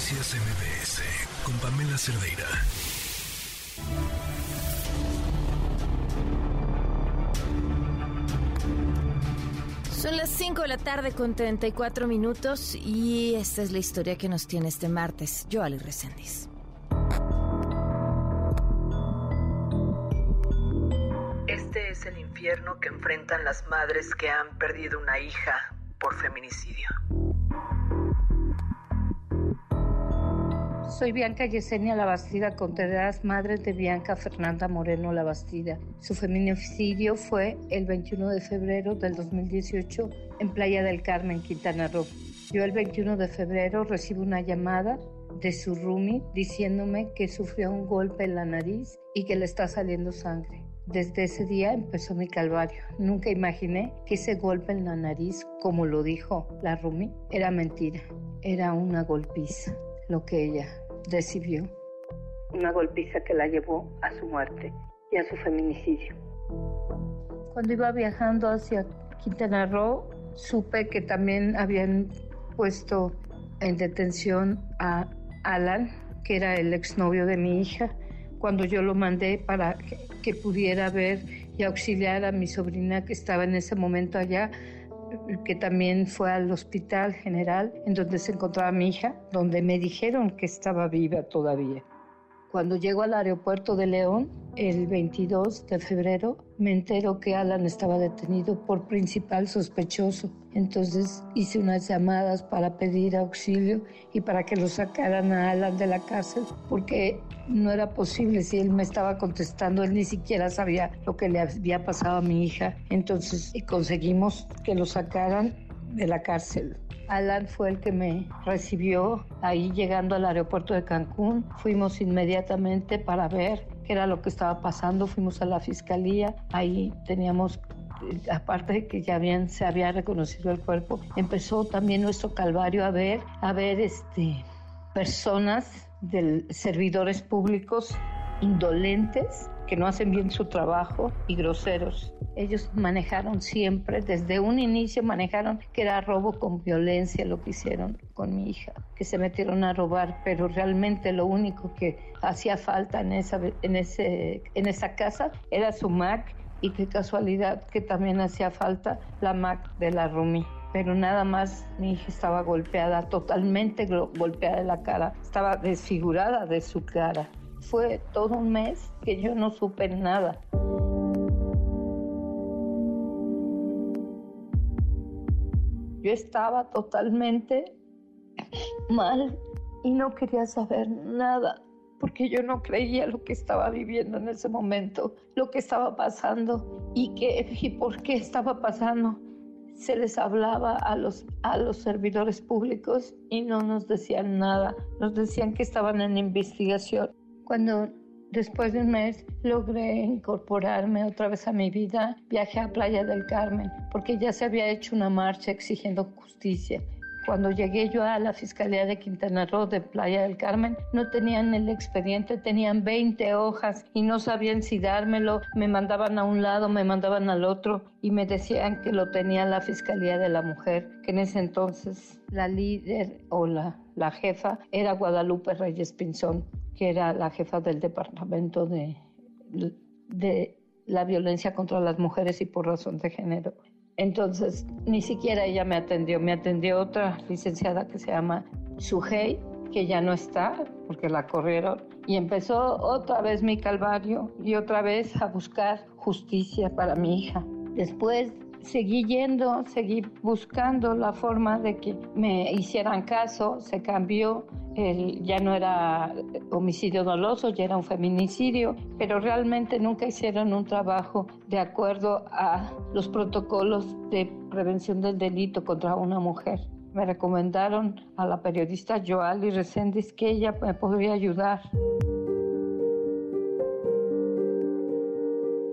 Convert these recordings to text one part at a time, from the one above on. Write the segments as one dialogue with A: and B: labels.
A: Noticias MBS con Pamela Cerdeira.
B: Son las 5 de la tarde con 34 minutos y esta es la historia que nos tiene este martes. Yo, Ali Resendiz.
C: Este es el infierno que enfrentan las madres que han perdido una hija por feminicidio.
D: Soy Bianca Yesenia Labastida Contreras, madre de Bianca Fernanda Moreno Labastida. Su feminicidio fue el 21 de febrero del 2018 en Playa del Carmen, Quintana Roo. Yo el 21 de febrero recibo una llamada de su roomie diciéndome que sufrió un golpe en la nariz y que le está saliendo sangre. Desde ese día empezó mi calvario. Nunca imaginé que ese golpe en la nariz, como lo dijo la roomie, era mentira. Era una golpiza, lo que ella recibió una golpiza que la llevó a su muerte y a su feminicidio. Cuando iba viajando hacia Quintana Roo, supe que también habían puesto en detención a Alan, que era el exnovio de mi hija, cuando yo lo mandé para que pudiera ver y auxiliar a mi sobrina que estaba en ese momento allá que también fue al hospital general en donde se encontraba mi hija, donde me dijeron que estaba viva todavía. Cuando llego al aeropuerto de León, el 22 de febrero, me entero que Alan estaba detenido por principal sospechoso. Entonces hice unas llamadas para pedir auxilio y para que lo sacaran a Alan de la cárcel, porque no era posible si él me estaba contestando, él ni siquiera sabía lo que le había pasado a mi hija. Entonces conseguimos que lo sacaran de la cárcel. Alan fue el que me recibió ahí llegando al aeropuerto de Cancún. Fuimos inmediatamente para ver qué era lo que estaba pasando. Fuimos a la fiscalía. Ahí teníamos eh, aparte de que ya habían, se había reconocido el cuerpo, empezó también nuestro calvario a ver, a ver este, personas de servidores públicos indolentes que no hacen bien su trabajo y groseros. Ellos manejaron siempre, desde un inicio manejaron que era robo con violencia lo que hicieron con mi hija, que se metieron a robar, pero realmente lo único que hacía falta en esa, en ese, en esa casa era su Mac y qué casualidad que también hacía falta la Mac de la Rumi pero nada más mi hija estaba golpeada, totalmente golpeada de la cara, estaba desfigurada de su cara. Fue todo un mes que yo no supe nada. Yo estaba totalmente mal y no quería saber nada porque yo no creía lo que estaba viviendo en ese momento, lo que estaba pasando y, qué, y por qué estaba pasando. Se les hablaba a los, a los servidores públicos y no nos decían nada, nos decían que estaban en investigación. Cuando después de un mes logré incorporarme otra vez a mi vida, viajé a Playa del Carmen porque ya se había hecho una marcha exigiendo justicia. Cuando llegué yo a la Fiscalía de Quintana Roo de Playa del Carmen, no tenían el expediente, tenían 20 hojas y no sabían si dármelo, me mandaban a un lado, me mandaban al otro y me decían que lo tenía la Fiscalía de la Mujer, que en ese entonces la líder o la, la jefa era Guadalupe Reyes Pinzón que era la jefa del departamento de, de la violencia contra las mujeres y por razón de género. Entonces, ni siquiera ella me atendió, me atendió otra licenciada que se llama Sujei, que ya no está porque la corrieron, y empezó otra vez mi calvario y otra vez a buscar justicia para mi hija. Después seguí yendo, seguí buscando la forma de que me hicieran caso, se cambió, el, ya no era homicidio doloso, ya era un feminicidio, pero realmente nunca hicieron un trabajo de acuerdo a los protocolos de prevención del delito contra una mujer. Me recomendaron a la periodista Joali Reséndiz que ella me podría ayudar.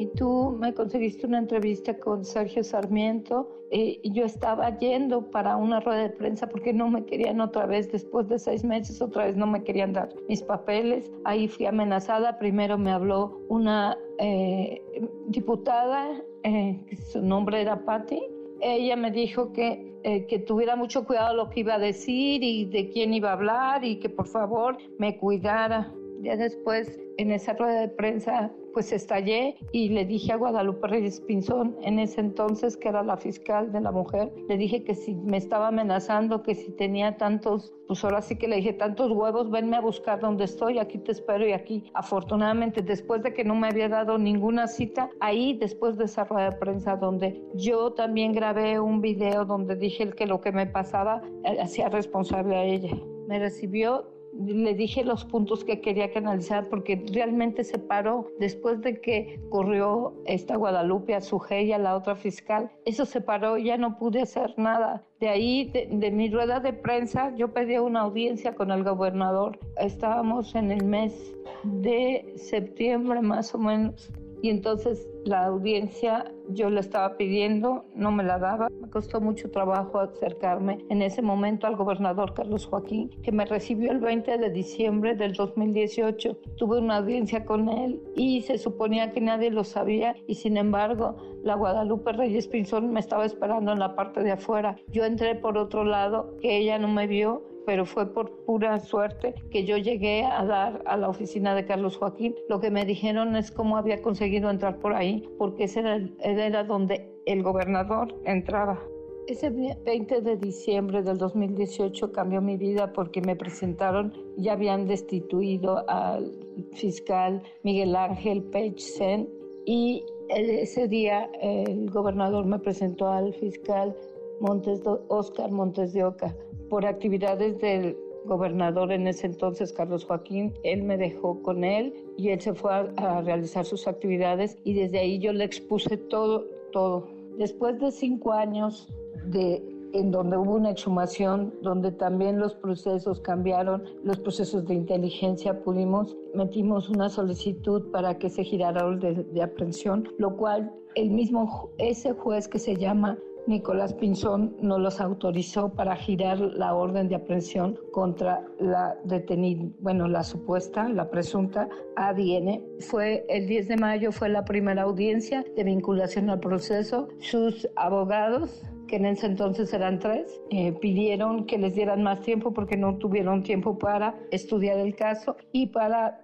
D: Y tú me conseguiste una entrevista con Sergio Sarmiento eh, y yo estaba yendo para una rueda de prensa porque no me querían otra vez, después de seis meses, otra vez no me querían dar mis papeles. Ahí fui amenazada. Primero me habló una eh, diputada, eh, su nombre era Patti, ella me dijo que, eh, que tuviera mucho cuidado lo que iba a decir y de quién iba a hablar y que por favor me cuidara. Ya después, en esa rueda de prensa, pues estallé y le dije a Guadalupe Reyes Pinzón, en ese entonces que era la fiscal de la mujer, le dije que si me estaba amenazando, que si tenía tantos, pues ahora sí que le dije, tantos huevos, venme a buscar donde estoy, aquí te espero y aquí. Afortunadamente, después de que no me había dado ninguna cita, ahí después de esa rueda de prensa donde yo también grabé un video donde dije que lo que me pasaba eh, hacía responsable a ella. Me recibió le dije los puntos que quería que analizar porque realmente se paró después de que corrió esta Guadalupe a su a la otra fiscal. Eso se paró, ya no pude hacer nada. De ahí, de, mi rueda de prensa, yo pedí una audiencia con el gobernador. Estábamos en el mes de septiembre más o menos y entonces la audiencia yo le estaba pidiendo, no me la daba. Me costó mucho trabajo acercarme en ese momento al gobernador Carlos Joaquín, que me recibió el 20 de diciembre del 2018. Tuve una audiencia con él y se suponía que nadie lo sabía y sin embargo la Guadalupe Reyes Pinzón me estaba esperando en la parte de afuera. Yo entré por otro lado, que ella no me vio pero fue por pura suerte que yo llegué a dar a la oficina de Carlos Joaquín. Lo que me dijeron es cómo había conseguido entrar por ahí, porque ese era, era donde el gobernador entraba. Ese 20 de diciembre del 2018 cambió mi vida porque me presentaron, ya habían destituido al fiscal Miguel Ángel Sen y ese día el gobernador me presentó al fiscal Montes Oscar Montes de Oca por actividades del gobernador en ese entonces, Carlos Joaquín, él me dejó con él y él se fue a, realizar sus actividades y desde ahí yo le expuse todo, todo. Después de cinco años de en donde hubo una exhumación, donde también los procesos cambiaron, los procesos de inteligencia pudimos, metimos una solicitud para que se girara de, de aprehensión, lo cual el mismo, ese juez que se llama Nicolás Pinzón no los autorizó para girar la orden de aprehensión contra la detenida, bueno, la supuesta, la presunta ADN. Fue el 10 de mayo, fue la primera audiencia de vinculación al proceso. Sus abogados que en ese entonces eran tres, eh, pidieron que les dieran más tiempo porque no tuvieron tiempo para estudiar el caso y para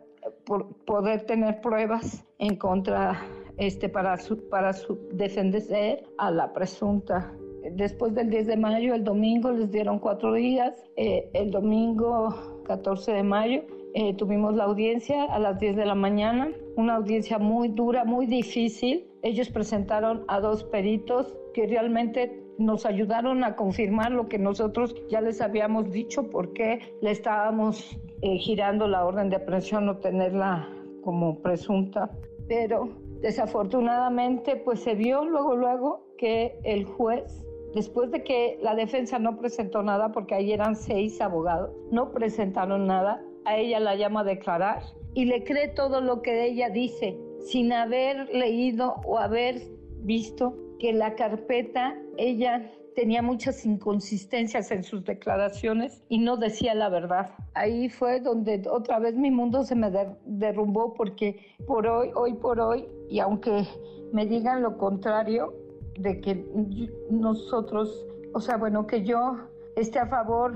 D: poder tener pruebas en contra este, para, su, para su defender a la presunta. Después del 10 de mayo, el domingo les dieron cuatro días. Eh, el domingo 14 de mayo eh, tuvimos la audiencia a las 10 de la mañana, una audiencia muy dura, muy difícil. Ellos presentaron a dos peritos que realmente nos ayudaron a confirmar lo que nosotros ya les habíamos dicho, porque le estábamos eh, girando la orden de aprehensión o tenerla como presunta. Pero Desafortunadamente, pues se vio luego, luego que el juez, después de que la defensa no presentó nada, porque ahí eran seis abogados, no presentaron nada, a ella la llama a declarar y le cree todo lo que ella dice, sin haber leído o haber visto que la carpeta, ella tenía muchas inconsistencias en sus declaraciones y no decía la verdad. Ahí fue donde otra vez mi mundo se me derrumbó porque por hoy, hoy por hoy, y aunque me digan lo contrario, de que nosotros, o sea, bueno, que yo esté a favor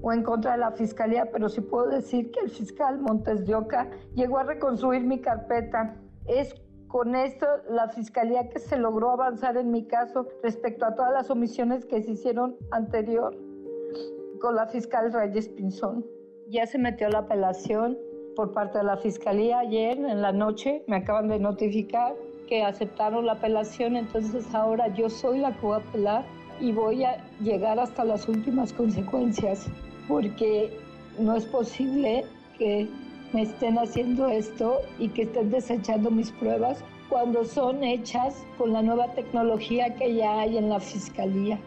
D: o en contra de la fiscalía, pero sí puedo decir que el fiscal Montes de Oca llegó a reconstruir mi carpeta. Es con esto la fiscalía que se logró avanzar en mi caso respecto a todas las omisiones que se hicieron anterior con la fiscal Reyes Pinzón. Ya se metió la apelación por parte de la fiscalía ayer en la noche, me acaban de notificar que aceptaron la apelación, entonces ahora yo soy la que voy a apelar y voy a llegar hasta las últimas consecuencias, porque no es posible que me estén haciendo esto y que estén desechando mis pruebas cuando son hechas con la nueva tecnología que ya hay en la fiscalía.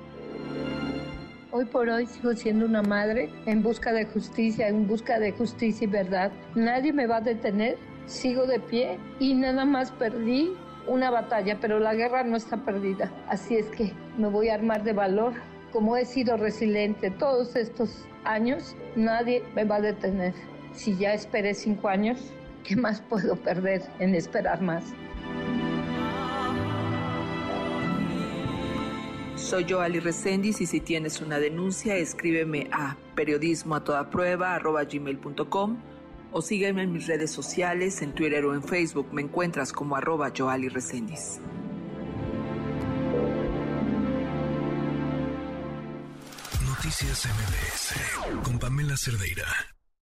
D: Hoy por hoy sigo siendo una madre en busca de justicia, en busca de justicia y verdad. Nadie me va a detener, sigo de pie y nada más perdí una batalla, pero la guerra no está perdida. Así es que me voy a armar de valor. Como he sido resiliente todos estos años, nadie me va a detener si ya esperé cinco años, ¿qué más puedo perder en esperar más?
C: Soy Joali Resendiz y si tienes una denuncia, escríbeme a periodismo a toda prueba gmail.com o sígueme en mis redes sociales, en Twitter o en Facebook. Me encuentras como arroba Joali Resendiz.
A: Noticias MBS con Pamela Cerdeira.